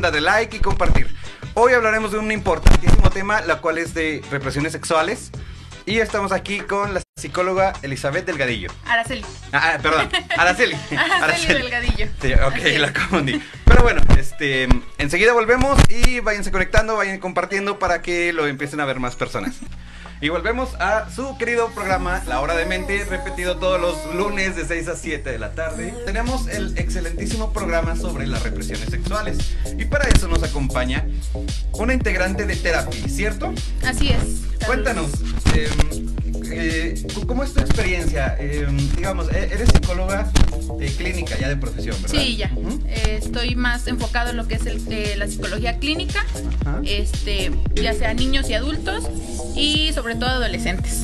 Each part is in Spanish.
darle like y compartir. Hoy hablaremos de un importantísimo tema, la cual es de represiones sexuales. Y estamos aquí con la psicóloga Elizabeth Delgadillo. Araceli. Ah, ah, perdón, Araceli. Araceli Delgadillo. Sí, ok, la confundí. Pero bueno, este, enseguida volvemos y váyanse conectando, vayan compartiendo para que lo empiecen a ver más personas. Y volvemos a su querido programa La Hora de Mente, repetido todos los lunes de 6 a 7 de la tarde. Tenemos el excelentísimo programa sobre las represiones sexuales. Y para eso nos acompaña una integrante de terapia, ¿cierto? Así es. Cuéntanos, em, eh, ¿cómo es tu experiencia? Em, digamos, e-, eres psicóloga clínica ya de profesión, ¿verdad? Sí, ya. Eh, estoy más enfocado en lo que es el, eh, la psicología clínica, este, ya sea niños y adultos y sobre todo adolescentes.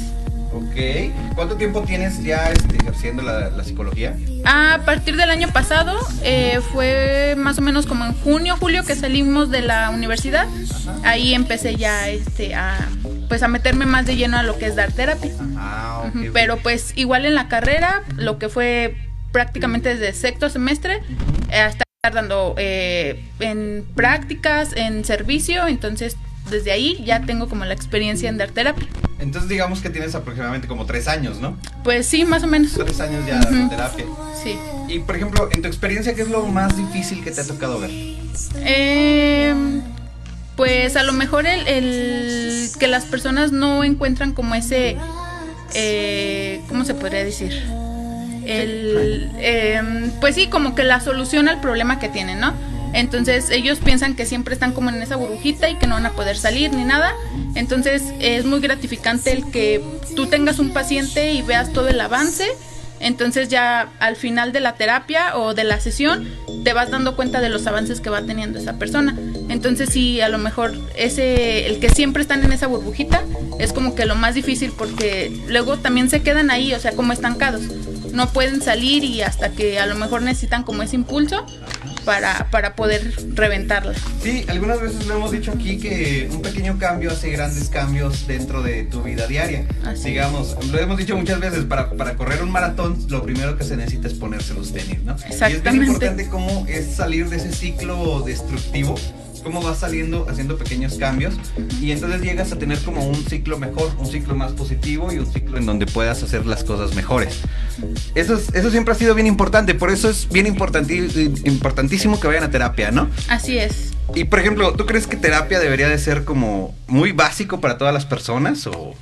Ok. ¿Cuánto tiempo tienes ya este, ejerciendo la, psicología? A partir del año pasado, fue más o menos como en junio, julio que salimos de la universidad. Ahí empecé ya este, a, pues a meterme más de lleno a lo que es dar terapia. Ah, Pero pues igual en la carrera, lo que fue prácticamente desde sexto semestre eh, hasta estar dando eh, en prácticas, en servicio, entonces desde ahí ya tengo como la experiencia en dar terapia. Entonces digamos que tienes aproximadamente como tres años, ¿no? Pues sí, más o menos. Tres años ya de terapia. Sí. Y por ejemplo, en tu experiencia, ¿qué es lo más difícil que te ha tocado ver? Eh pues a lo mejor el, que las personas no encuentran como ese, eh, ¿cómo se podría decir? El, em, pues sí, como que la solución al problema que tienen, ¿no? Entonces ellos piensan que siempre están como en esa burbujita y que no van a poder salir ni nada. Entonces es muy gratificante el que tú tengas un paciente y veas todo el avance entonces ya al final de la terapia o de la sesión te vas dando cuenta de los avances que va teniendo esa persona. Entonces sí, a lo mejor ese, el que siempre están en esa burbujita es como que lo más difícil porque luego también se quedan ahí, o sea, como estancados. No pueden salir y hasta que a lo mejor necesitan como ese impulso para, para poder reventarla. Sí, algunas veces lo hemos dicho aquí que un pequeño cambio hace grandes cambios dentro de tu vida diaria. Así Digamos, lo hemos dicho muchas veces, para, para correr un maratón lo primero que se necesita es ponerse los tenis, ¿no? Exactamente. Y es bien importante cómo es salir de ese ciclo destructivo cómo vas saliendo haciendo pequeños cambios y entonces llegas a tener como un ciclo mejor, un ciclo más positivo y un ciclo en donde puedas hacer las cosas mejores. Eso, eso siempre ha sido bien importante, por eso es bien importantísimo que vayan a terapia, ¿no? Así es. Y por ejemplo, ¿tú crees que terapia debería de ser como muy básico para todas las personas o...?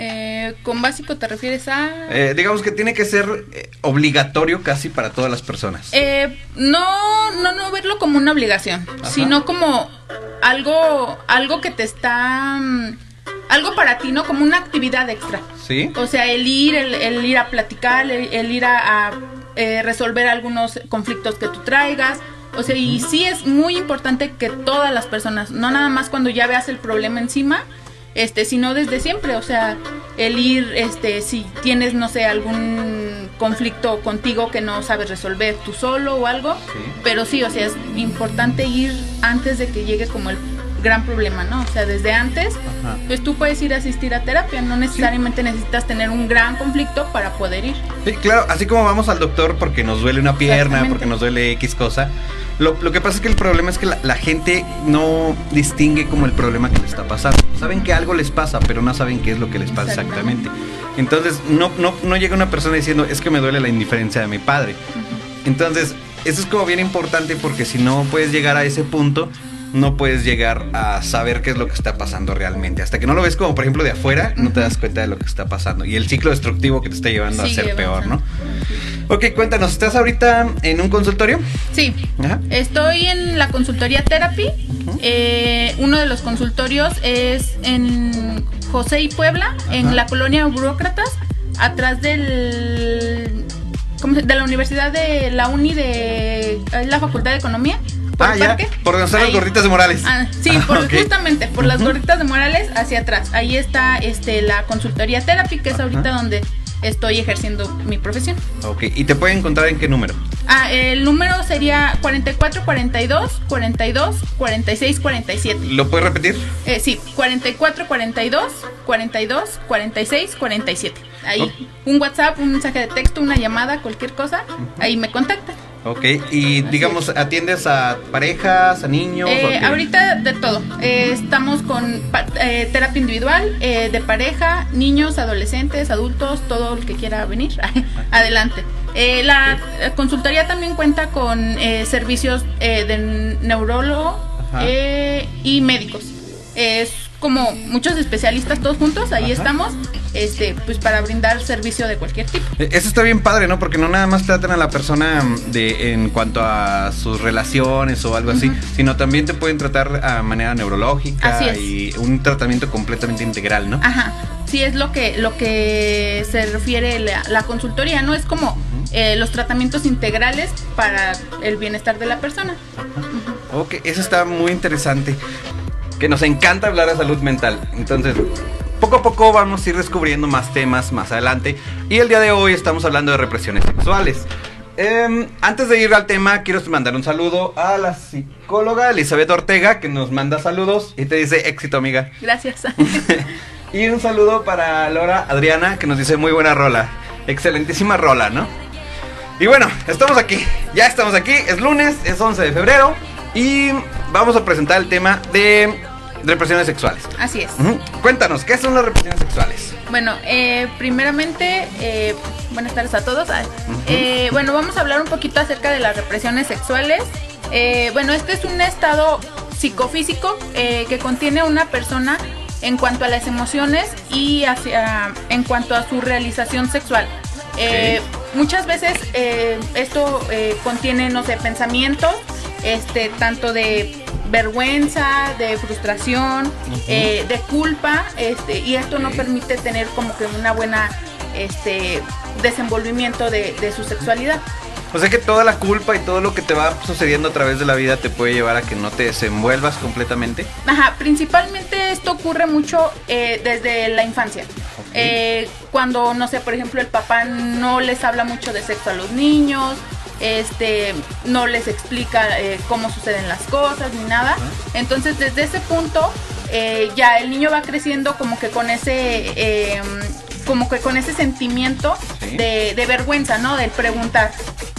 Eh, ¿Con básico te refieres a...? Eh, digamos que tiene que ser eh, obligatorio casi para todas las personas. no, no, no verlo como una obligación, sino como algo, algo que te está... Mm, algo para ti, ¿no? Como una actividad extra. Sí. O sea, el ir, el, ir a platicar, el, ir a, resolver algunos conflictos que tú traigas. O sea, y sí es muy importante que todas las personas, no nada más cuando ya veas el problema encima, este, sino desde siempre, o sea, el ir, este, si tienes, no sé, algún conflicto contigo que no sabes resolver tú solo o algo, pero sí, o sea, es importante ir antes de que llegue como el gran problema, ¿no? O sea, desde antes, pues tú puedes ir a asistir a terapia, no necesariamente necesitas tener un gran conflicto para poder ir. Sí, claro, así como vamos al doctor porque nos duele una pierna, porque nos duele X cosa, lo, que pasa es que el problema es que la, gente no distingue como el problema que le está pasando. Saben que algo les pasa, pero no saben qué es lo que les pasa exactamente. Entonces, no, no, no llega una persona diciendo, es que me duele la indiferencia de mi padre. Entonces, eso es como bien importante porque si no puedes llegar a ese punto, no puedes llegar a saber qué es lo que está pasando realmente. Hasta que no lo ves como, por ejemplo, de afuera, no te das cuenta de lo que está pasando. Y el ciclo destructivo que te está llevando a ser peor, ¿no? Ok, cuéntanos, ¿estás ahorita en un consultorio? Sí. Estoy en la consultoría Therapy. Eh, uno de los consultorios es en José y Puebla, en la colonia Burócratas, atrás del de la Universidad de la Uni de la Facultad de Economía. ¿Por ah, ya, por donde están las gorditas de Morales. Ah, sí, por, justamente por las gorditas de Morales hacia atrás. Ahí está este la consultoría Therapy, que es ahorita donde estoy ejerciendo mi profesión. Ok, ¿y te pueden encontrar en qué número? Ah, el número sería 44 42 42 46 47. ¿Lo puedes repetir? Eh, sí, 44 42 42 46 47. Ahí, un WhatsApp, un mensaje de texto, una llamada, cualquier cosa, ahí me contactan. Ok, y digamos, ¿atiendes a parejas, a niños? Eh, ahorita de todo. Eh, estamos con eh, terapia individual, eh, de pareja, niños, adolescentes, adultos, todo el que quiera venir. Adelante. Eh, la eh, consultoría también cuenta con eh, servicios eh, de neurólogo eh, y médicos. Es como muchos especialistas todos juntos, ahí Ajá. estamos, este, pues para brindar servicio de cualquier tipo. Eh, Eso está bien padre, ¿no? Porque no nada más tratan a la persona mm, de en cuanto a sus relaciones o algo así, sino también te pueden tratar a manera neurológica y un tratamiento completamente integral, ¿no? Ajá, sí es lo que lo que se refiere la, la consultoría, no es como eh, los tratamientos integrales para el bienestar de la persona. Ok, eso está muy interesante. Que nos encanta hablar de salud mental. Entonces, poco a poco vamos a ir descubriendo más temas más adelante. Y el día de hoy estamos hablando de represiones sexuales. Em, antes de ir al tema, quiero mandar un saludo a la psicóloga Elizabeth Ortega, que nos manda saludos y te dice éxito, amiga. Gracias. Y un saludo para Laura Adriana, que nos dice muy buena rola. Excelentísima rola, ¿no? Y bueno, estamos aquí. Ya estamos aquí. Es lunes, es 11 de febrero. Y vamos a presentar el tema de represiones sexuales. Así es. Cuéntanos, ¿qué son las represiones sexuales? Bueno, eh, primeramente, eh, buenas tardes a todos. Ah, eh, bueno, vamos a hablar un poquito acerca de las represiones sexuales. Eh, bueno, este es un estado psicofísico eh, que contiene una persona en cuanto a las emociones y hacia, en cuanto a su realización sexual. Eh, Muchas veces esto contiene, no sé, pensamientos, este, tanto de vergüenza, de frustración, eh, de culpa, este, y esto no permite tener como que una buena este desenvolvimiento de, de su sexualidad. O sea que toda la culpa y todo lo que te va sucediendo a través de la vida te puede llevar a que no te desenvuelvas completamente. Ajá, principalmente esto ocurre mucho eh, desde la infancia. Eh, cuando, no sé, por ejemplo, el papá no les habla mucho de sexo a los niños, este, no les explica eh, cómo suceden las cosas ni nada. Entonces, desde ese punto, eh, ya el niño va creciendo como que con ese, eh, como que con ese sentimiento Sí. de, de vergüenza, ¿no? Del preguntar.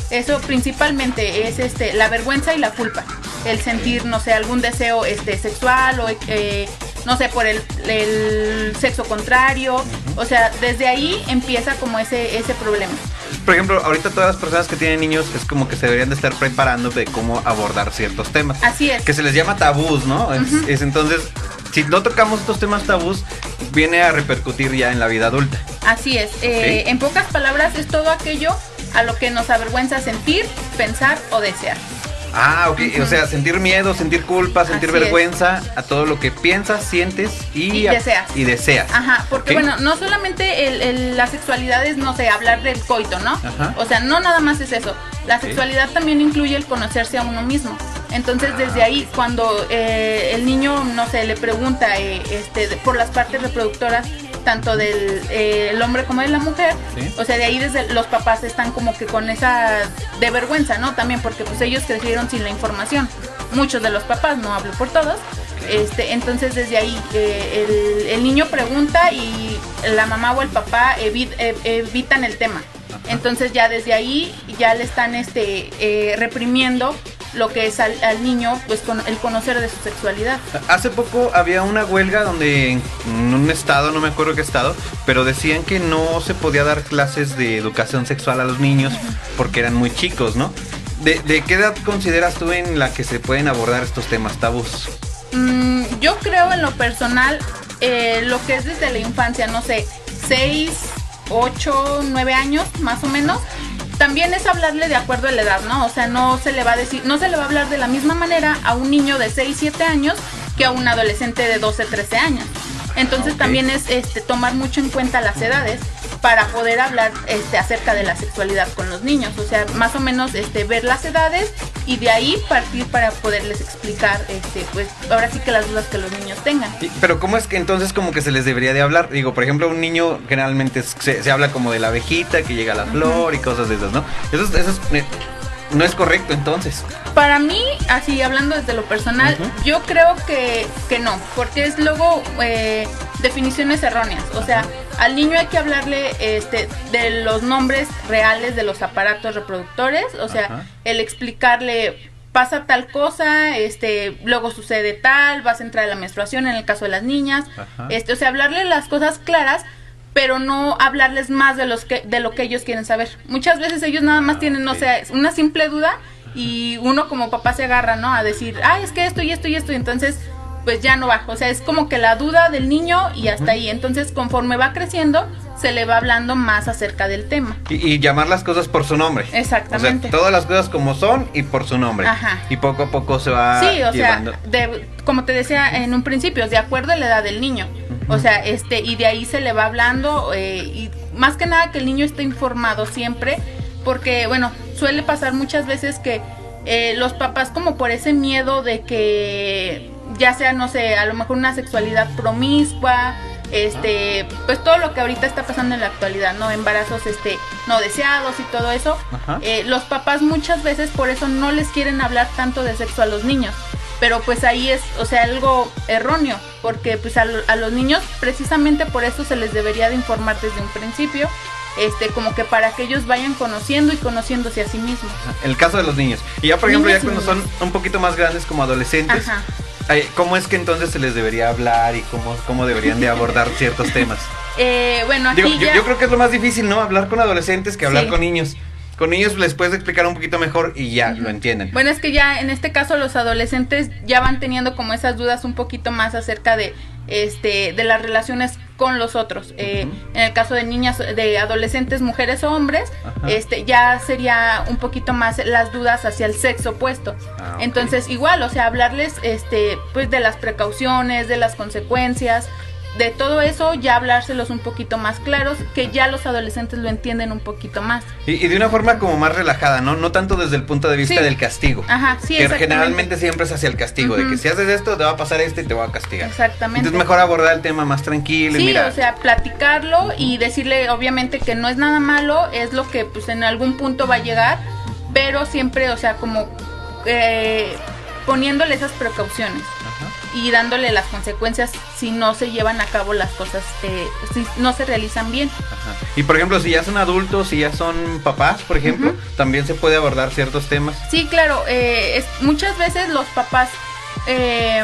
Eso principalmente es este, la vergüenza y la culpa. El sentir, no sé, algún deseo este, sexual o, eh, no sé, por el, el sexo contrario. O sea, desde ahí empieza como ese, ese problema. Por ejemplo, ahorita todas las personas que tienen niños es como que se deberían de estar preparando de cómo abordar ciertos temas. Así es. Que se les llama tabús, ¿no? Es- entonces, si no tocamos estos temas tabús, viene a repercutir ya en la vida adulta. Así es. Eh, En pocas palabras, es todo aquello a lo que nos avergüenza sentir, pensar o desear. Ah, ok. O sea, sentir miedo, sentir culpa, sentir Así es. vergüenza a todo lo que piensas, sientes y, deseas. Y deseas. Ajá, porque bueno, no solamente el, el- la sexualidad es, no sé, hablar del coito, ¿no? Ajá. O sea, no nada más es eso. La sexualidad también incluye el conocerse a uno mismo. Entonces, desde ahí, cuando eh, el niño, no sé, le pregunta eh, este, por las partes reproductoras, tanto del eh, el hombre como de la mujer, Sí. o sea, de ahí desde los papás están como que con esa de vergüenza, ¿no? También porque pues ellos crecieron sin la información. Muchos de los papás, no hablo por todos, este, entonces desde ahí eh, el, el niño pregunta y la mamá o el papá eh, evitan el tema. Entonces ya desde ahí ya le están este, reprimiendo lo que es al, al niño, pues con el conocer de su sexualidad. Hace poco había una huelga donde en un estado, no me acuerdo qué estado, pero decían que no se podía dar clases de educación sexual a los niños porque eran muy chicos, ¿no? ¿De, de qué edad consideras tú en la que se pueden abordar estos temas tabús? Mm, yo creo en lo personal, eh, lo que es desde la infancia, no sé, 6, 8, 9 años más o menos. También es hablarle de acuerdo a la edad, ¿no? O sea, no se le va a decir, no se le va a hablar de la misma manera a un niño de 6, 7 años que a un adolescente de 12, 13 años. Entonces también es este, tomar mucho en cuenta las edades para poder hablar este, acerca de la sexualidad con los niños. O sea, más o menos este, ver las edades y de ahí partir para poderles explicar, este, pues ahora sí que las dudas que los niños tengan. Pero ¿cómo es que entonces como que se les debería de hablar? Digo, por ejemplo, un niño generalmente se, se habla como de la abejita que llega a la flor y cosas de esas, ¿no? Eso, es- eso es- eh, no es correcto entonces. Para mí, así hablando desde lo personal, yo creo que, que no, porque es luego eh, definiciones erróneas. O sea, al niño hay que hablarle este, de los nombres reales de los aparatos reproductores, o sea, el explicarle pasa tal cosa, este, luego sucede tal, vas a entrar a la menstruación en el caso de las niñas, este, o sea, hablarle las cosas claras, pero no hablarles más de los que de lo que ellos quieren saber. Muchas veces ellos nada más Ah, tienen, no sé, una simple duda y uno como papá se agarra, ¿no? A decir, "Ay, es que esto y esto y esto", y entonces pues ya no va. O sea, es como que la duda del niño y hasta ahí. Entonces, conforme va creciendo, se le va hablando más acerca del tema. Y, y llamar las cosas por su nombre. Exactamente. O sea, todas las cosas como son y por su nombre. Ajá. Y poco a poco se va Sí, o llevando. sea, de, como te decía en un principio, de acuerdo a la edad del niño. O sea, este, y de ahí se le va hablando, eh, y más que nada que el niño esté informado siempre, porque, bueno, suele pasar muchas veces que eh, los papás como por ese miedo de que ya sea, no sé, a lo mejor una sexualidad promiscua, este, pues todo lo que ahorita está pasando en la actualidad, ¿no? Embarazos, este, no deseados y todo eso. Eh, los papás muchas veces por eso no les quieren hablar tanto de sexo a los niños. Pero pues ahí es, o sea, algo erróneo, porque pues a, a los niños precisamente por eso se les debería de informar desde un principio, este, como que para que ellos vayan conociendo y conociéndose a sí mismos. El caso de los niños. Y ya, por ejemplo, Niños ya cuando son un poquito más grandes como adolescentes, Ajá. ¿Cómo es que entonces se les debería hablar y cómo, cómo deberían de abordar ciertos temas? Eh, bueno, aquí Digo, yo, ya... yo creo que es lo más difícil, ¿no? Hablar con adolescentes que hablar Sí. con niños. Con niños les puedes explicar un poquito mejor y ya lo entienden. Bueno, es que ya en este caso los adolescentes ya van teniendo como esas dudas un poquito más acerca de este de las relaciones con los otros. Eh. En el caso de niñas, de adolescentes, mujeres o hombres, Ajá. este ya sería un poquito más las dudas hacia el sexo opuesto. Ah. Entonces igual, o sea, hablarles este pues de las precauciones, de las consecuencias. De todo eso ya hablárselos un poquito más claros, que ya los adolescentes lo entienden un poquito más. Y, y de una forma como más relajada, ¿no? No tanto desde el punto de vista Sí. del castigo. Ajá, sí, que generalmente siempre es hacia el castigo, de que si haces esto te va a pasar esto y te va a castigar. Exactamente. Entonces mejor abordar el tema más tranquilo y mira. o sea, platicarlo y decirle obviamente que no es nada malo, es lo que pues en algún punto va a llegar, pero siempre, o sea, como eh, poniéndole esas precauciones. Y dándole las consecuencias si no se llevan a cabo las cosas, eh, si no se realizan bien. Ajá. Y por ejemplo, si ya son adultos, si ya son papás, por ejemplo, también se puede abordar ciertos temas. Sí, claro, eh, es- muchas veces los papás eh,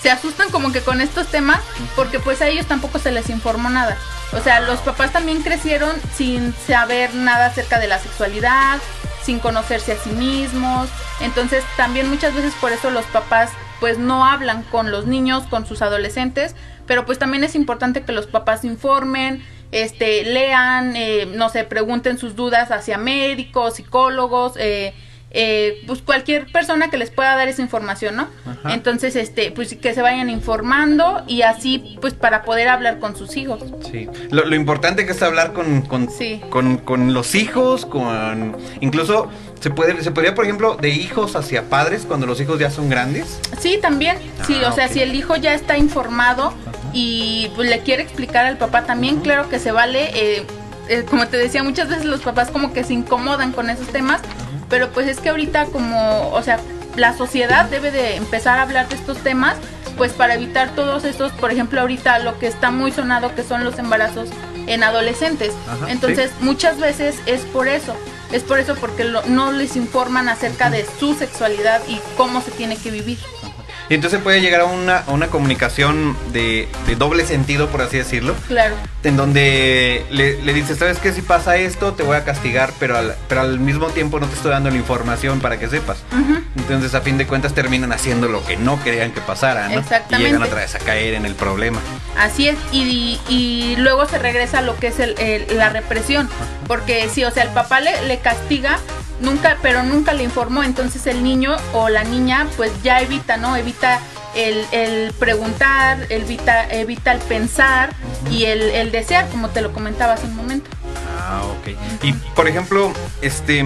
se asustan como que con estos temas porque pues a ellos tampoco se les informó nada. O sea, los papás también crecieron sin saber nada acerca de la sexualidad, sin conocerse a sí mismos. Entonces también muchas veces por eso los papás pues no hablan con los niños, con sus adolescentes, pero pues también es importante que los papás informen, este, lean, eh, no sé, pregunten sus dudas hacia médicos, psicólogos, eh, eh, pues cualquier persona que les pueda dar esa información, ¿no? Ajá. Entonces, este, pues que se vayan informando y así, pues para poder hablar con sus hijos. Sí. Lo, lo importante que es hablar con, con, Sí. con, con los hijos, con incluso se puede, se podría, por ejemplo, de hijos hacia padres cuando los hijos ya son grandes. Sí, también. Sí, Ah, o sea, si el hijo ya está informado y pues le quiere explicar al papá también, claro que se vale. eh, eh, como te decía, muchas veces los papás como que se incomodan con esos temas, pero pues es que ahorita como, o sea, la sociedad debe de empezar a hablar de estos temas, pues para evitar todos estos, por ejemplo, ahorita lo que está muy sonado que son los embarazos en adolescentes. Ajá, Entonces, muchas veces es por eso. Es por eso porque no les informan acerca de su sexualidad y cómo se tiene que vivir. Y entonces puede llegar a una, a una comunicación de, de doble sentido, por así decirlo, Claro. en donde le, le dices, ¿sabes qué? Si pasa esto, te voy a castigar, pero al, pero al mismo tiempo no te estoy dando la información para que sepas. Entonces, a fin de cuentas, terminan haciendo lo que no querían que pasara, ¿no? Exactamente. Y llegan otra vez a caer en el problema. Así es, y, y luego se regresa a lo que es el, el- la represión, porque sí, o sea, el papá le, le castiga, nunca, pero nunca le informó, entonces el niño o la niña pues ya evita, ¿no? Evita el, el preguntar, evita, evita el pensar y el, el desear, como te lo comentaba hace un momento. Ah, ok. Y, por ejemplo, este...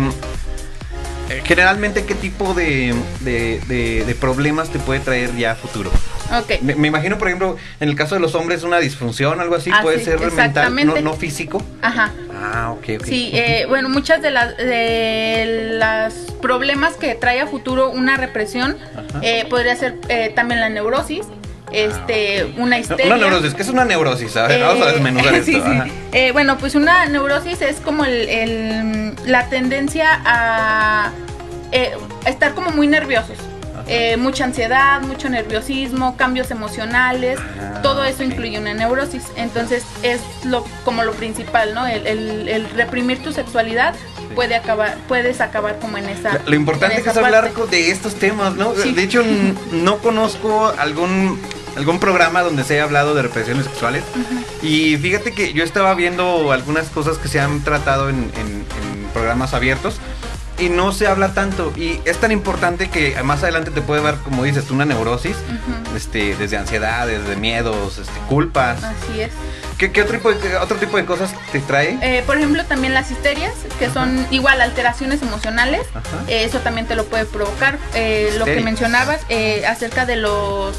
eh, Generalmente, ¿qué tipo de, de, de- de problemas te puede traer ya a futuro? Ok. Me, me imagino, por ejemplo, en el caso de los hombres, una disfunción, algo así, Ah, puede sí, ser mental, no, físico. Ajá. Ah, ok, ok. Sí, eh, bueno, muchas de las de los problemas que trae a futuro una represión eh, podría ser eh, también la neurosis este, una histeria. Una neurosis, ¿qué es una neurosis? A ver, vamos a Eh, desmenuzar esto. sí, sí. ajá. Eh, bueno, pues una neurosis es como el, el- la tendencia a eh, estar como muy nerviosos. Eh, mucha ansiedad, mucho nerviosismo, cambios emocionales, Ah, todo eso incluye una neurosis. Entonces es lo como lo principal, ¿no? El, el- el reprimir tu sexualidad puede acabar, puedes acabar como en esa. Lo importante es hablar parte. de estos temas, ¿no? Sí. De hecho, no conozco algún algún programa donde se haya hablado de represiones sexuales. Y fíjate que yo estaba viendo algunas cosas que se han tratado en, en- en programas abiertos y no se habla tanto. Y es tan importante que más adelante te puede dar, como dices, una neurosis, este, desde ansiedades, desde miedos, este, culpas. Así es. ¿Qué, qué otro, tipo de, qué otro tipo de cosas te trae? Eh, por ejemplo, también las histerias, que son igual alteraciones emocionales. Eh, eso también te lo puede provocar. Eh, lo que mencionabas eh, acerca de los.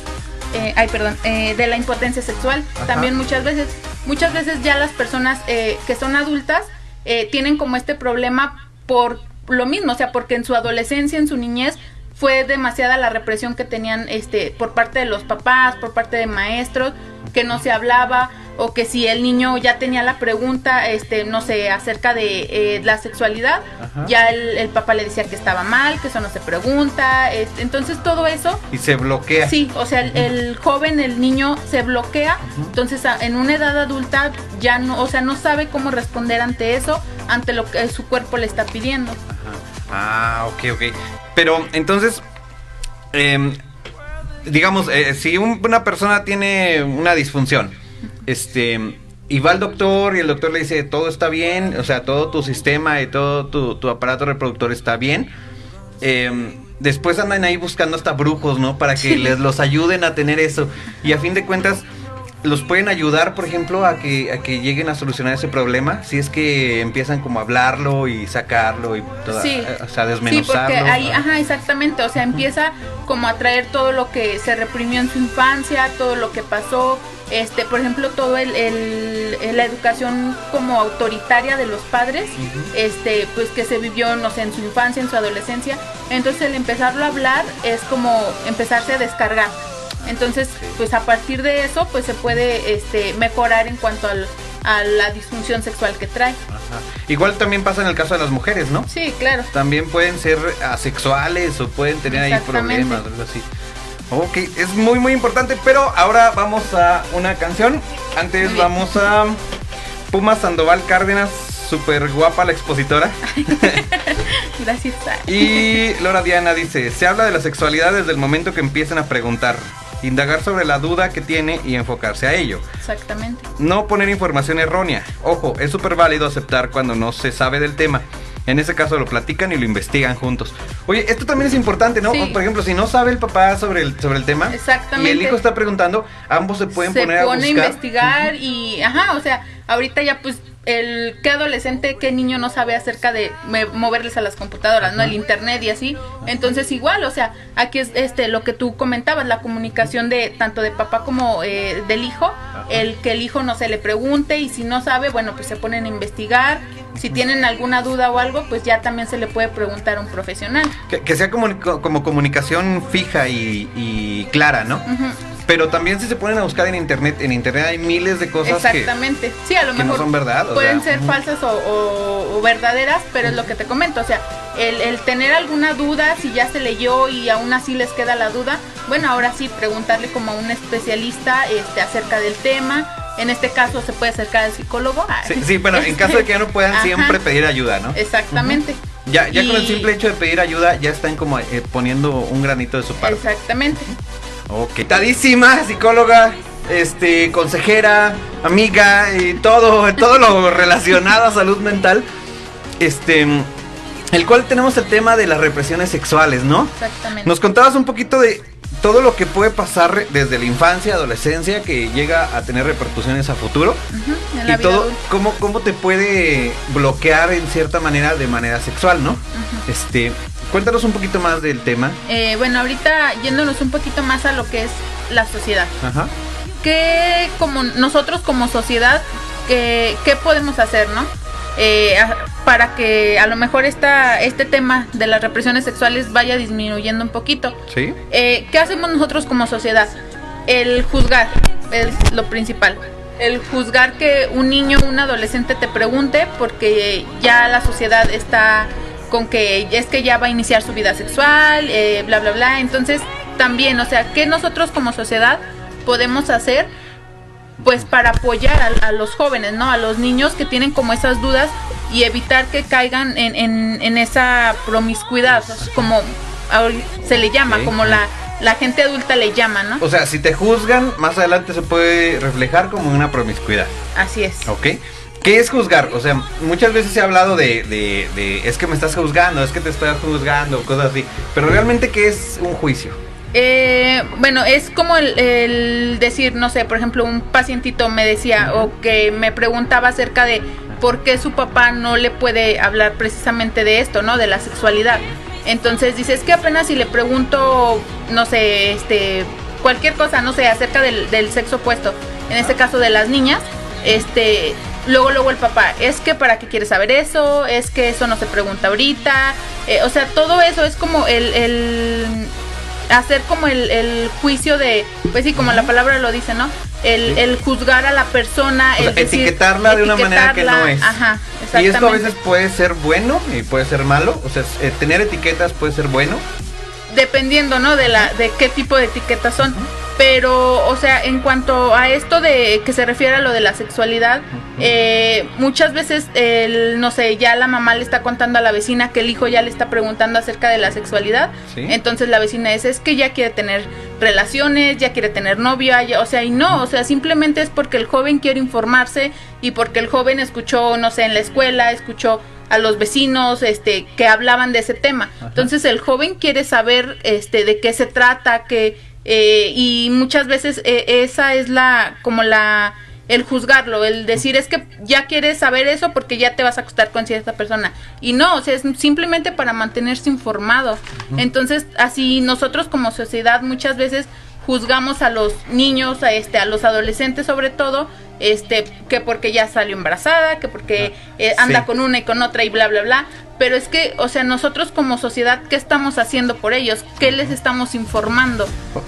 Eh, ay, perdón, eh, de la impotencia sexual. Ajá. También muchas veces, muchas veces ya las personas eh, que son adultas eh, tienen como este problema por lo mismo, o sea, porque en su adolescencia, en su niñez, fue demasiada la represión que tenían este por parte de los papás, por parte de maestros, que no se hablaba o que si el niño ya tenía la pregunta, este, no sé, acerca de eh, la sexualidad, Ajá. ya el, el papá le decía que estaba mal, que eso no se pregunta, este, entonces todo eso, Y se bloquea. sí, o sea, el, el joven, el niño se bloquea, entonces en una edad adulta ya no, o sea, no sabe cómo responder ante eso, ante lo que su cuerpo le está pidiendo. Ajá. Ah, ok, ok. Pero entonces, em, digamos, eh, si un- una persona tiene una disfunción, este, y va al doctor y el doctor le dice todo está bien, o sea, todo tu sistema y todo tu, tu aparato reproductor está bien, em, después andan ahí buscando hasta brujos, ¿no? Para que Sí. les los ayuden a tener eso. Y a fin de cuentas, los pueden ayudar, por ejemplo, a que, a que lleguen a solucionar ese problema, si es que empiezan como a hablarlo y sacarlo y toda, Sí. eh, o sea, Sí, desmenuzarlo. porque ahí, ajá, exactamente, o sea, empieza como a traer todo lo que se reprimió en su infancia, todo lo que pasó, este, por ejemplo, todo el, el- la educación como autoritaria de los padres, este, pues que se vivió, no sé, en su infancia, en su adolescencia, entonces el empezarlo a hablar es como empezarse a descargar. Entonces, pues a partir de eso, pues se puede este, mejorar en cuanto al- a la disfunción sexual que trae. Ajá. Igual también pasa en el caso de las mujeres, ¿no? Sí, claro. También pueden ser asexuales o pueden tener ahí problemas, algo así. Ok, es muy muy importante, pero ahora vamos a una canción. Antes vamos a Puma Sandoval Cárdenas, súper guapa la expositora. Gracias. Y Laura Diana dice, se habla de la sexualidad desde el momento que empiezan a preguntar, indagar sobre la duda que tiene y enfocarse a ello. Exactamente. No poner información errónea. Ojo, es súper válido aceptar cuando no se sabe del tema. En ese caso lo platican y lo investigan juntos. Oye, esto también es importante, ¿no? Sí. Por ejemplo, si no sabe el papá sobre el, sobre el tema Exactamente. y el hijo está preguntando, ambos se pueden se poner a pone buscar. investigar y, ajá, o sea, ahorita ya pues el qué adolescente, qué niño no sabe acerca de me- moverles a las computadoras, ¿no? El internet y así. Entonces igual, o sea, aquí es este lo que tú comentabas, la comunicación de tanto de papá como eh, del hijo, el que el hijo no se le pregunte y si no sabe, bueno, pues se ponen a investigar. Si tienen alguna duda o algo, pues ya también se le puede preguntar a un profesional. Que, que sea como, como comunicación fija y, y clara, ¿no? Ujú. Pero también si se ponen a buscar en internet, en internet hay miles de cosas que... Exactamente. sí, a lo que no mejor son verdad, pueden sea, ser falsas o, o- o verdaderas, pero es lo que te comento. O sea, el, el tener alguna duda, si ya se leyó y aún así les queda la duda, bueno, ahora sí preguntarle como a un especialista este, acerca del tema. En este caso se puede acercar al psicólogo. Sí, sí, bueno, en caso de que ya no puedan Ajá. siempre pedir ayuda, ¿no? Exactamente. Ya, ya con el simple hecho de pedir ayuda, ya están como eh, poniendo un granito de su parte. Exactamente. Ok. Tadísima, psicóloga, este, consejera, amiga y todo, todo lo relacionado a salud mental. Este, el cual tenemos el tema de las represiones sexuales, ¿no? Exactamente. Nos contabas un poquito de todo lo que puede pasar desde la infancia, adolescencia, que llega a tener repercusiones a futuro. La Y todo, adulta. cómo, cómo te puede bloquear en cierta manera de manera sexual, ¿no? Este, cuéntanos un poquito más del tema. Eh, bueno, ahorita yéndonos un poquito más a lo que es la sociedad. Ajá. ¿qué como nosotros como sociedad qué, qué podemos hacer, no? Eh, a- para que a lo mejor esta, este tema de las represiones sexuales vaya disminuyendo un poquito. ¿Sí? Eh, ¿Qué hacemos nosotros como sociedad? el juzgar es lo principal. El juzgar que un niño, un adolescente te pregunte porque ya la sociedad está con que es que ya va a iniciar su vida sexual, eh, bla, bla, bla. Entonces, también, o sea, ¿qué nosotros como sociedad podemos hacer? Pues para apoyar a, los jóvenes, ¿no? A los niños que tienen como esas dudas y evitar que caigan en, en, esa promiscuidad, como se le llama, como la, la gente adulta le llama, ¿no? O sea, si te juzgan, más adelante se puede reflejar como una promiscuidad. Así es. Ok. ¿Qué es juzgar? O sea, muchas veces se ha hablado de, de, es que me estás juzgando, es que te estoy juzgando, cosas así. Pero realmente, ¿qué es un juicio? Eh, bueno, es como el, decir, no sé, por ejemplo, un pacientito me decía o que me preguntaba acerca de por qué su papá no le puede hablar precisamente de esto, ¿no? De la sexualidad. Entonces dice, es que apenas si le pregunto, no sé, este, cualquier cosa, no sé, acerca del, del sexo opuesto, en este caso de las niñas, este, luego luego el papá, es que para qué quieres saber eso, es que eso no se pregunta ahorita, eh, o sea, todo eso es como el, el hacer como el, juicio de, pues sí, como la palabra lo dice, ¿no? El, el juzgar a la persona, el etiquetarla de una manera que no es. Ajá, Y esto a veces puede ser bueno y puede ser malo, o sea, eh, tener etiquetas puede ser bueno. Dependiendo, ¿no? De la de qué tipo de etiquetas son. Pero, o sea, en cuanto a esto de que se refiere a lo de la sexualidad, eh, muchas veces, el, no sé, ya la mamá le está contando a la vecina que el hijo ya le está preguntando acerca de la sexualidad. Entonces la vecina es, es que ya quiere tener relaciones, ya quiere tener novia, o sea, y no, o sea, simplemente es porque el joven quiere informarse y porque el joven escuchó, no sé, en la escuela, escuchó a los vecinos este que hablaban de ese tema. Entonces el joven quiere saber este de qué se trata, que eh, y muchas veces eh, esa es la como la el juzgarlo, el decir es que ya quieres saber eso porque ya te vas a acostar con cierta persona. Y no, o sea, es simplemente para mantenerse informado. Entonces, así nosotros como sociedad muchas veces juzgamos a los niños, a este, a los adolescentes sobre todo, este, que porque ya salió embarazada, que porque ah, eh, anda con una y con otra y bla bla bla, pero es que, o sea, nosotros como sociedad, ¿qué estamos haciendo por ellos? ¿Qué les estamos informando?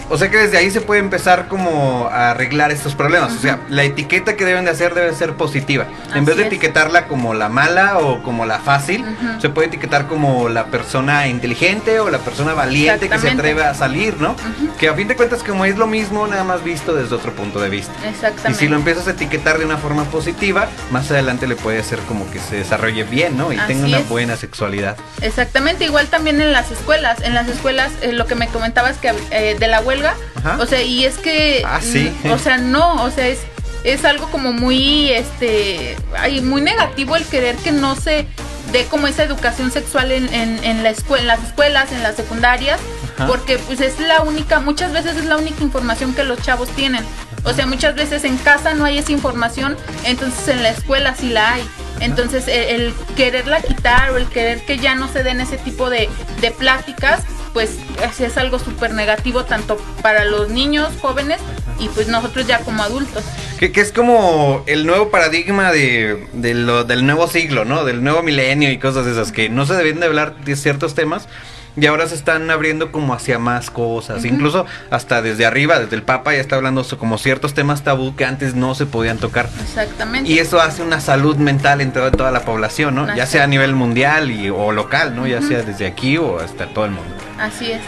O sea que desde ahí se puede empezar como a arreglar estos problemas. O sea, la etiqueta que deben de hacer debe ser positiva. en vez de etiquetarla como la mala o como la fácil, se puede etiquetar como la persona inteligente o la persona valiente que se atreve a salir, ¿no? Que a fin de cuentas como es lo mismo, nada más visto desde otro punto de vista. Exactamente. Y si lo empiezas a etiquetar de una forma positiva, más adelante le puede hacer como que se desarrolle bien, ¿no? Y tenga una buena sexualidad. Exactamente, igual también en las escuelas. En las escuelas, eh, lo que me comentabas que eh, de la huelga, o sea, y es que, ah, sí. O sea, no, o sea, es es algo como muy este ay, muy negativo el querer que no se dé como esa educación sexual en, en, la escuela, en las escuelas, en las secundarias, porque pues es la única, muchas veces es la única información que los chavos tienen. O sea, muchas veces en casa no hay esa información, entonces en la escuela sí la hay. Entonces, el, quererla quitar o el querer que ya no se den ese tipo de, de pláticas, pues es algo súper negativo tanto para los niños jóvenes y pues nosotros ya como adultos. Que, que es como el nuevo paradigma de, de lo, del nuevo siglo, ¿no? Del nuevo milenio y cosas esas, que no se deben de hablar de ciertos temas y ahora se están abriendo como hacia más cosas. Incluso hasta desde arriba, desde el Papa, ya está hablando como ciertos temas tabú que antes no se podían tocar. Exactamente. Y eso hace una salud mental en toda, toda la población, ¿no? Ya sea a nivel mundial y, o local, ¿no? Ya sea desde aquí o hasta todo el mundo. Así es.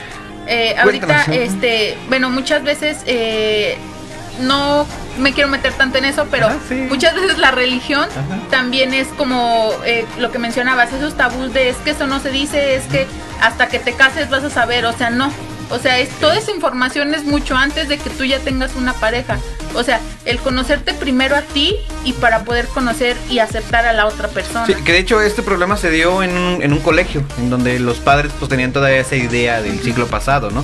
Eh, ahorita, este, bueno, muchas veces eh, no me quiero meter tanto en eso, pero muchas veces la religión también es como eh, lo que mencionabas, esos tabús de es que eso no se dice, es que hasta que te cases vas a saber, o sea, no. O sea, es, toda esa información es mucho antes de que tú ya tengas una pareja. O sea, el conocerte primero a ti y para poder conocer y aceptar a la otra persona. Sí, que de hecho este problema se dio en un, en un colegio, en donde los padres pues tenían todavía esa idea del siglo pasado, ¿no?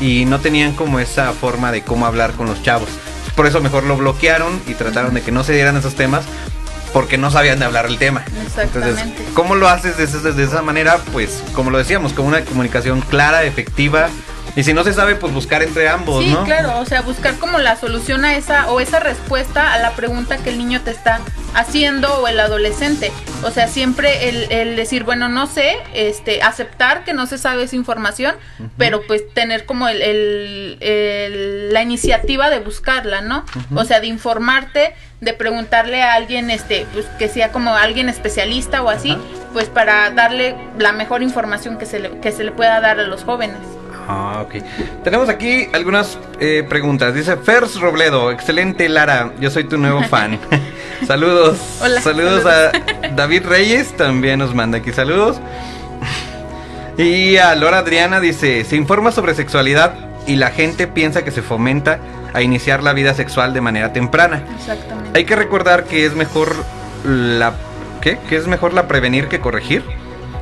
Y no tenían como esa forma de cómo hablar con los chavos. Por eso mejor lo bloquearon y trataron de que no se dieran esos temas porque no sabían de hablar el tema. Exactamente. Entonces, ¿cómo lo haces de, de, esa manera? Pues, como lo decíamos, con una comunicación clara, efectiva. Y si no se sabe, pues buscar entre ambos, ¿no? Sí, claro, o sea, buscar como la solución a esa o esa respuesta a la pregunta que el niño te está haciendo o el adolescente. O sea, siempre el, el, decir, bueno, no sé, este, aceptar que no se sabe esa información, pero pues tener como el, el, la iniciativa de buscarla, ¿no? O sea, de informarte, de preguntarle a alguien, este, pues que sea como alguien especialista o así, pues para darle la mejor información que se le, que se le pueda dar a los jóvenes. Ah, ok. Tenemos aquí algunas eh, preguntas. Dice Fers Robledo, excelente Lara, yo soy tu nuevo fan. saludos. Hola, saludos. a David Reyes, también nos manda aquí saludos. Y a Lora Adriana dice, se informa sobre sexualidad y la gente piensa que se fomenta a iniciar la vida sexual de manera temprana. Exactamente. Hay que recordar que es mejor la ¿qué? Que es mejor la prevenir que corregir.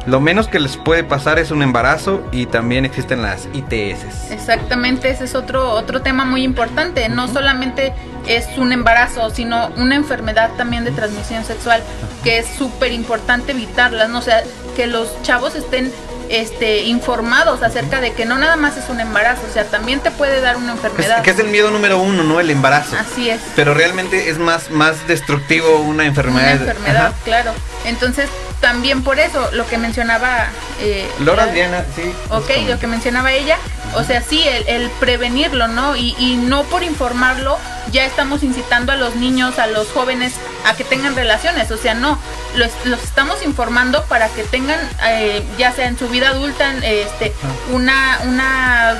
Lo menos que les puede pasar es un embarazo y también existen las ITS. Exactamente, ese es otro, otro tema muy importante. No solamente es un embarazo, sino una enfermedad también de transmisión sexual, que es súper importante evitarlas, ¿no? O sea, que los chavos estén este, informados acerca de que no nada más es un embarazo, o sea, también te puede dar una enfermedad. Es, que es el miedo número uno, ¿no? El embarazo. Así es. Pero realmente es más, más destructivo una enfermedad. Una enfermedad, claro. Entonces, también por eso, lo que mencionaba... Eh, Laura Adriana, sí. Ok, lo que mencionaba ella, o sea, sí, el, prevenirlo, ¿no? Y, y, no por informarlo ya estamos incitando a los niños, a los jóvenes a que tengan relaciones, o sea, no, los, los estamos informando para que tengan, eh, ya sea en su vida adulta, este, una, una,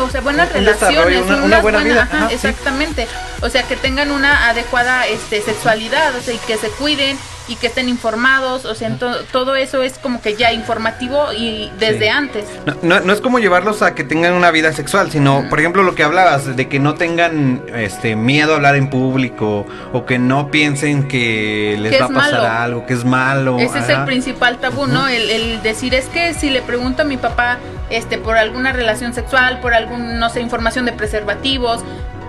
o sea, buenas relaciones, una, buena, vida. exactamente, o sea, que tengan una adecuada este, sexualidad, o sea, y que se cuiden y que estén informados, o sea, todo eso es como que ya informativo y desde antes. No, no, es como llevarlos a que tengan una vida sexual, sino, por ejemplo, lo que hablabas, de que no tengan este miedo a hablar en público o que no piensen que les va a pasar algo, que es malo. Ese es el principal tabú, ¿no? El, el, decir, es que si le pregunto a mi papá este por alguna relación sexual, por algún, no sé, información de preservativos,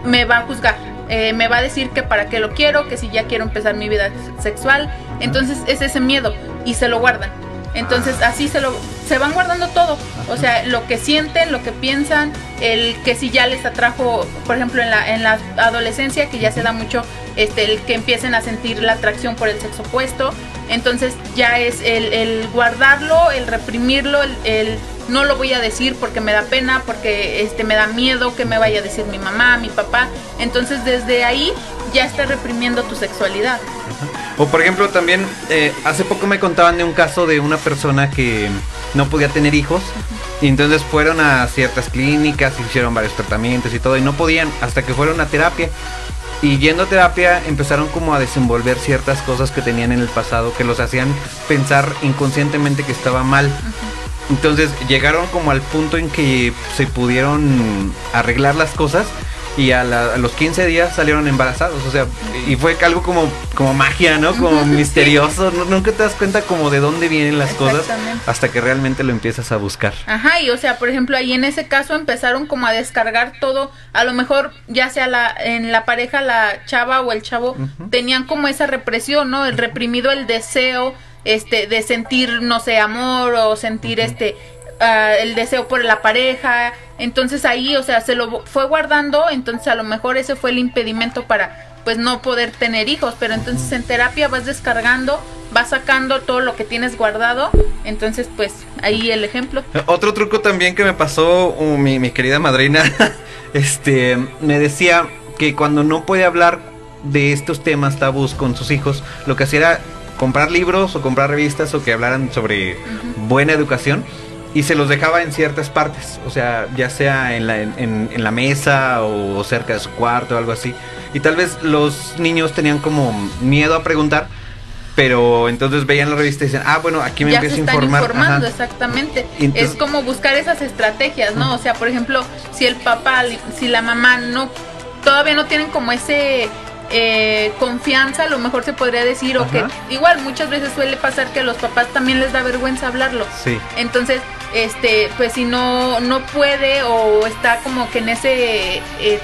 me va a juzgar eh, me va a decir que para qué lo quiero, que si ya quiero empezar mi vida sexual. Entonces es ese miedo y se lo guardan. Entonces así se lo se van guardando todo, o sea, lo que sienten, lo que piensan, el que si ya les atrajo, por ejemplo, en la en la adolescencia que ya se da mucho este el que empiecen a sentir la atracción por el sexo opuesto, entonces ya es el, el guardarlo, el reprimirlo, el no lo voy a decir porque me da pena, porque este me da miedo que me vaya a decir mi mamá, mi papá. Entonces desde ahí ya está reprimiendo tu sexualidad. O por ejemplo también eh, hace poco me contaban de un caso de una persona que no podía tener hijos y entonces fueron a ciertas clínicas, hicieron varios tratamientos y todo y no podían hasta que fueron a terapia. Y yendo a terapia empezaron como a desenvolver ciertas cosas que tenían en el pasado que los hacían pensar inconscientemente que estaba mal. Entonces llegaron como al punto en que se pudieron arreglar las cosas y a, los 15 días salieron embarazados, o sea, y fue algo como, como magia, ¿no? Como misterioso, nunca te das cuenta como de dónde vienen las cosas hasta que realmente lo empiezas a buscar. Ajá, y o sea, por ejemplo, ahí en ese caso empezaron como a descargar todo, a lo mejor ya sea la, en la pareja la chava o el chavo tenían como esa represión, ¿no? El reprimido el deseo este, de sentir, no sé, amor o sentir este, ah, el deseo por la pareja. Entonces ahí, o sea, se lo fue guardando, entonces a lo mejor ese fue el impedimento para pues no poder tener hijos, pero entonces en terapia vas descargando, vas sacando todo lo que tienes guardado, entonces pues ahí el ejemplo. Otro truco también que me pasó uh, mi, mi querida madrina, este, me decía que cuando no puede hablar de estos temas tabús con sus hijos, lo que hacía era comprar libros o comprar revistas o que hablaran sobre buena educación y se los dejaba en ciertas partes, o sea, ya sea en la, en, la mesa o cerca de su cuarto o algo así. Y tal vez los niños tenían como miedo a preguntar, pero entonces veían la revista y decían, ah, bueno, aquí me empiezo a informar. informando, exactamente. es como buscar esas estrategias, ¿no? O sea, por ejemplo, si el papá, si la mamá no, todavía no tienen como ese eh, confianza, a lo mejor se podría decir, o que igual muchas veces suele pasar que a los papás también les da vergüenza hablarlo. Sí. Entonces, este, pues si no, no puede o está como que en ese, eh,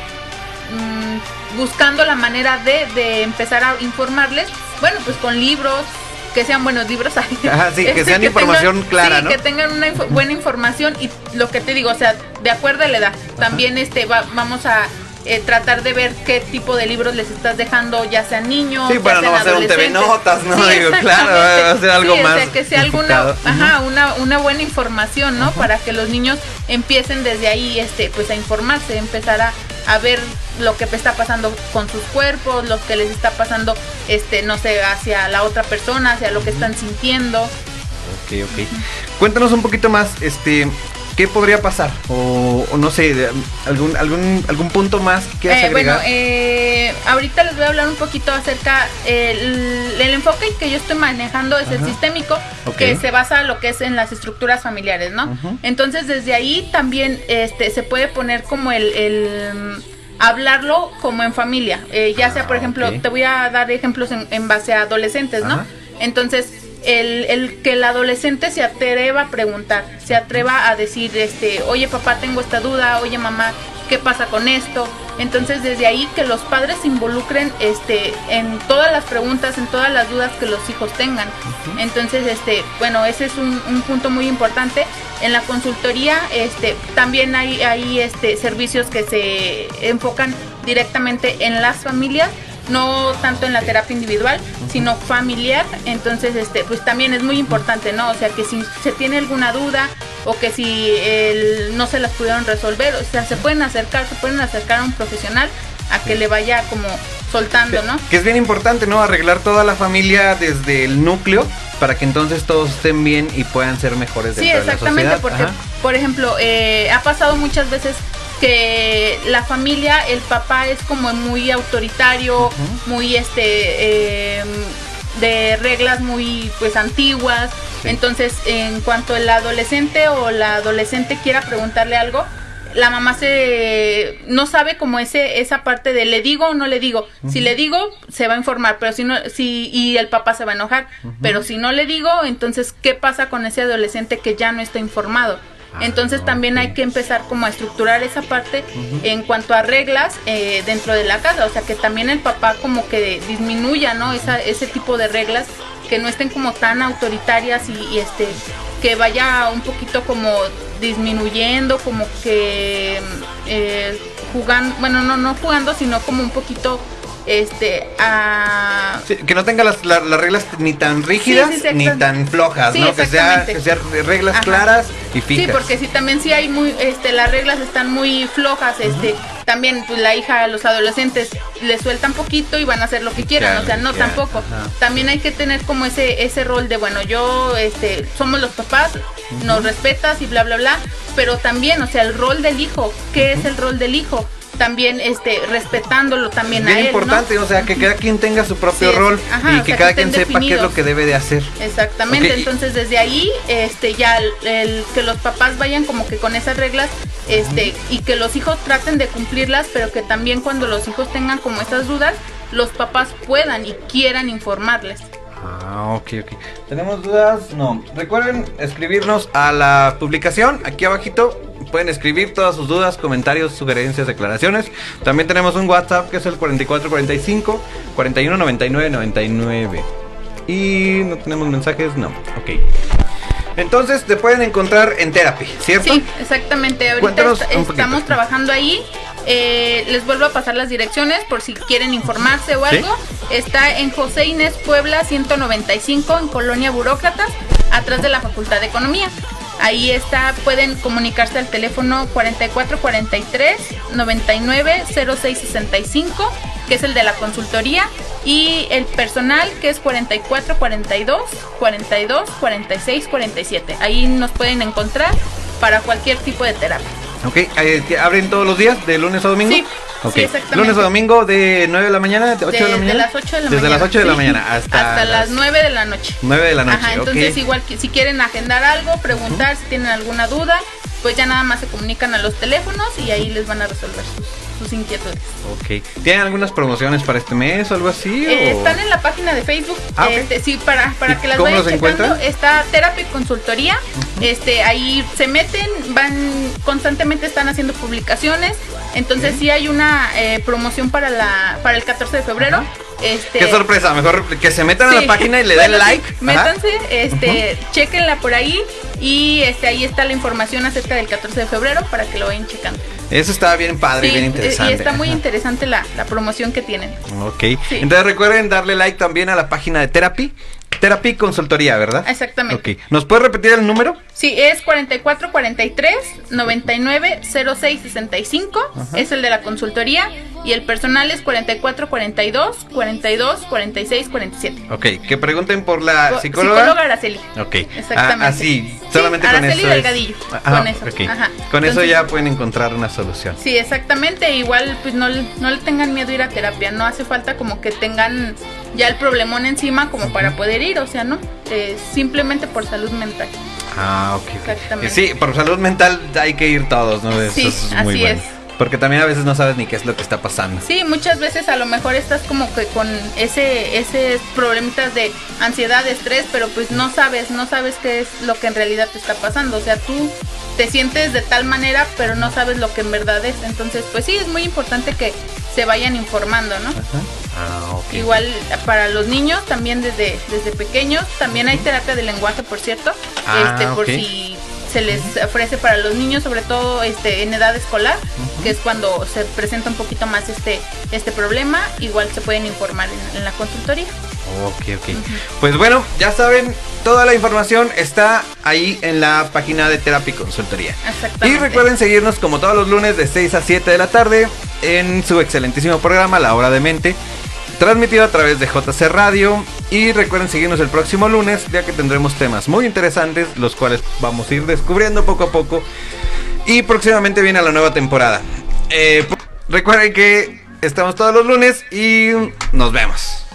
mm, buscando la manera de, de empezar a informarles, bueno, pues con libros, que sean buenos libros. Ajá, sí, que este, sean información clara, Que tengan una buena información y lo que te digo, o sea, de acuerdo a la edad. También este va, vamos a eh, tratar de ver qué tipo de libros les estás dejando, ya sean niños. Sí, para no va a ser un TV Notas, ¿no? Digo, claro, va a ser algo más. O sea, que sea alguna, ajá, una, una buena información, ¿no? Para que los niños empiecen desde ahí, este, pues a informarse, empezar a, a ver lo que está pasando con sus cuerpos, lo que les está pasando, este, no sé, hacia la otra persona, hacia lo que están sintiendo. Ok, ok. Cuéntanos un poquito más, este, ¿qué podría pasar? O, no sé, algún, algún, algún punto más que eh, Bueno, eh, ahorita les voy a hablar un poquito acerca, el, el enfoque que yo estoy manejando es el sistémico, que se basa lo que es en las estructuras familiares, ¿no? Entonces desde ahí también este, se puede poner como el, hablarlo como en familia, eh, ya sea por ah, ejemplo, te voy a dar ejemplos en, en base a adolescentes, ¿no? Entonces, el, el, que el adolescente se atreva a preguntar, se atreva a decir, este, oye papá, tengo esta duda, oye mamá, ¿qué pasa con esto? Entonces desde ahí que los padres se involucren este, en todas las preguntas, en todas las dudas que los hijos tengan. Entonces, este, bueno, ese es un, un, punto muy importante. En la consultoría este, también hay, hay este, servicios que se enfocan directamente en las familias no tanto en la terapia individual, sino familiar. Entonces, este, pues también es muy importante, ¿no? O sea, que si se tiene alguna duda o que si no se las pudieron resolver, o sea, se pueden acercar, se pueden acercar a un profesional a que le vaya como soltando, ¿no? Que es bien importante, ¿no? Arreglar toda la familia desde el núcleo para que entonces todos estén bien y puedan ser mejores dentro sí, exactamente, de la porque, por ejemplo, eh, ha pasado muchas veces que la familia, el papá es como muy autoritario, muy este... Em, de reglas muy pues antiguas. Entonces, en cuanto el adolescente o la adolescente quiera preguntarle algo, la mamá se no sabe como ese esa parte de le digo o no le digo. Si le digo, se va a informar, pero si no si y el papá se va a enojar, pero si no le digo, entonces ¿qué pasa con ese adolescente que ya no está informado? Ah, Entonces también hay que empezar como a estructurar esa parte en cuanto a reglas eh, dentro de la casa, o sea que también el papá como que disminuya, ¿no? Esa, ese tipo de reglas que no estén como tan autoritarias y, este que vaya un poquito como disminuyendo, como que eh, jugando, bueno no no jugando, sino como un poquito este a... que no tenga las, reglas ni tan rígidas ni tan flojas, ¿no? Que sea, que sean reglas claras y fijas. Sí, porque si también si hay muy, este, las reglas están muy flojas, este, también pues la hija, los adolescentes le sueltan poquito y van a hacer lo que quieran, o sea, no tampoco. También hay que tener como ese, ese rol de, bueno, yo, este, somos los papás, nos respetas y bla, bla, bla, pero también, o sea, el rol del hijo, ¿qué es el rol del hijo? También este respetándolo también a él. importante, o sea, que cada quien tenga su propio rol y que cada quien sepa qué es lo que debe de hacer. Exactamente, entonces desde ahí este ya el, que los papás vayan como que con esas reglas este y que los hijos traten de cumplirlas, pero que también cuando los hijos tengan como esas dudas, los papás puedan y quieran informarles. Ah, ok, ok. ¿Tenemos dudas? No. Recuerden escribirnos a la publicación aquí abajito pueden escribir todas sus dudas, comentarios, sugerencias, declaraciones. También tenemos un WhatsApp que es el 4445 419999. Y no tenemos mensajes, no. Ok. Entonces te pueden encontrar en Therapy, ¿cierto? Sí, exactamente. Ahorita estamos trabajando ahí. Eh, les vuelvo a pasar las direcciones por si quieren informarse o algo. Está en José Inés Puebla 195 en Colonia Burócratas, atrás de la Facultad de Economía. Ahí está, pueden comunicarse al teléfono 4443 990665, que es el de la consultoría, y el personal que es 4442 42 46 47. Ahí nos pueden encontrar para cualquier tipo de terapia. Ok, eh, ¿abren todos los días, de lunes a domingo? Sí. Okay. Lunes a domingo de 9 de la mañana, de 8 de, la mañana. De las 8 de la Desde las 8 de la mañana hasta, hasta las, 9 de la noche. 9 de la noche. Ajá, entonces igual que si quieren agendar algo, preguntar si tienen alguna duda, pues ya nada más se comunican a los teléfonos y ahí les van a resolver sus sus inquietudes. Ok. ¿Tienen algunas promociones para este mes o algo así? Eh, están en la página de Facebook. Ah, este, sí, para, para que las vayan checando. Está Terapia y Consultoría. Este, ahí se meten, van, constantemente están haciendo publicaciones. Entonces sí hay una eh, promoción para la, para el 14 de febrero. Este, Qué sorpresa, mejor que se metan a la página y le den like. métanse, este, chequenla por ahí y este ahí está la información acerca del 14 de febrero para que lo vayan checando. Eso está bien padre bien interesante. Y está muy interesante la, la promoción que tienen. Ok. Entonces recuerden darle like también a la página de Therapy. Therapy Consultoría, ¿verdad? Exactamente. Ok. ¿Nos puede repetir el número? Sí, es 4443 99 06 65. Es el de la consultoría. Y el personal es 4442 42 46 47. Ok, que pregunten por la psicóloga. Psicóloga Araceli. Ok. Exactamente. Ah, así, solamente con Araceli eso. Delgadillo. con eso. Ajá. Con eso ya pueden encontrar una solución. Sí, exactamente. Igual, pues no, no le tengan miedo a ir a terapia. No hace falta como que tengan ya el problemón encima como para poder ir, o sea, ¿no? Eh, simplemente por salud mental. Ah, ok. Exactamente. Sí, por salud mental hay que ir todos, ¿no? sí, así es. Porque también a veces no sabes ni qué es lo que está pasando. Sí, muchas veces a lo mejor estás como que con ese, ese problemitas de ansiedad, estrés, pero pues no sabes, no sabes qué es lo que en realidad te está pasando. O sea, tú te sientes de tal manera, pero no sabes lo que en verdad es. Entonces, pues sí, es muy importante que se vayan informando, ¿no? Ah, Igual para los niños, también desde, desde pequeños, también hay terapia de lenguaje, por cierto, ah, este, por si se les ofrece para los niños, sobre todo este, en edad escolar, que es cuando se presenta un poquito más este, este problema, igual se pueden informar en, la consultoría. Ok, ok. Pues bueno, ya saben, toda la información está ahí en la página de Terapia Consultoría. Y recuerden seguirnos como todos los lunes de 6 a 7 de la tarde en su excelentísimo programa La Hora de Mente transmitido a través de JC Radio. Y recuerden seguirnos el próximo lunes, ya que tendremos temas muy interesantes, los cuales vamos a ir descubriendo poco a poco. Y próximamente viene la nueva temporada. Eh, recuerden que estamos todos los lunes y nos vemos.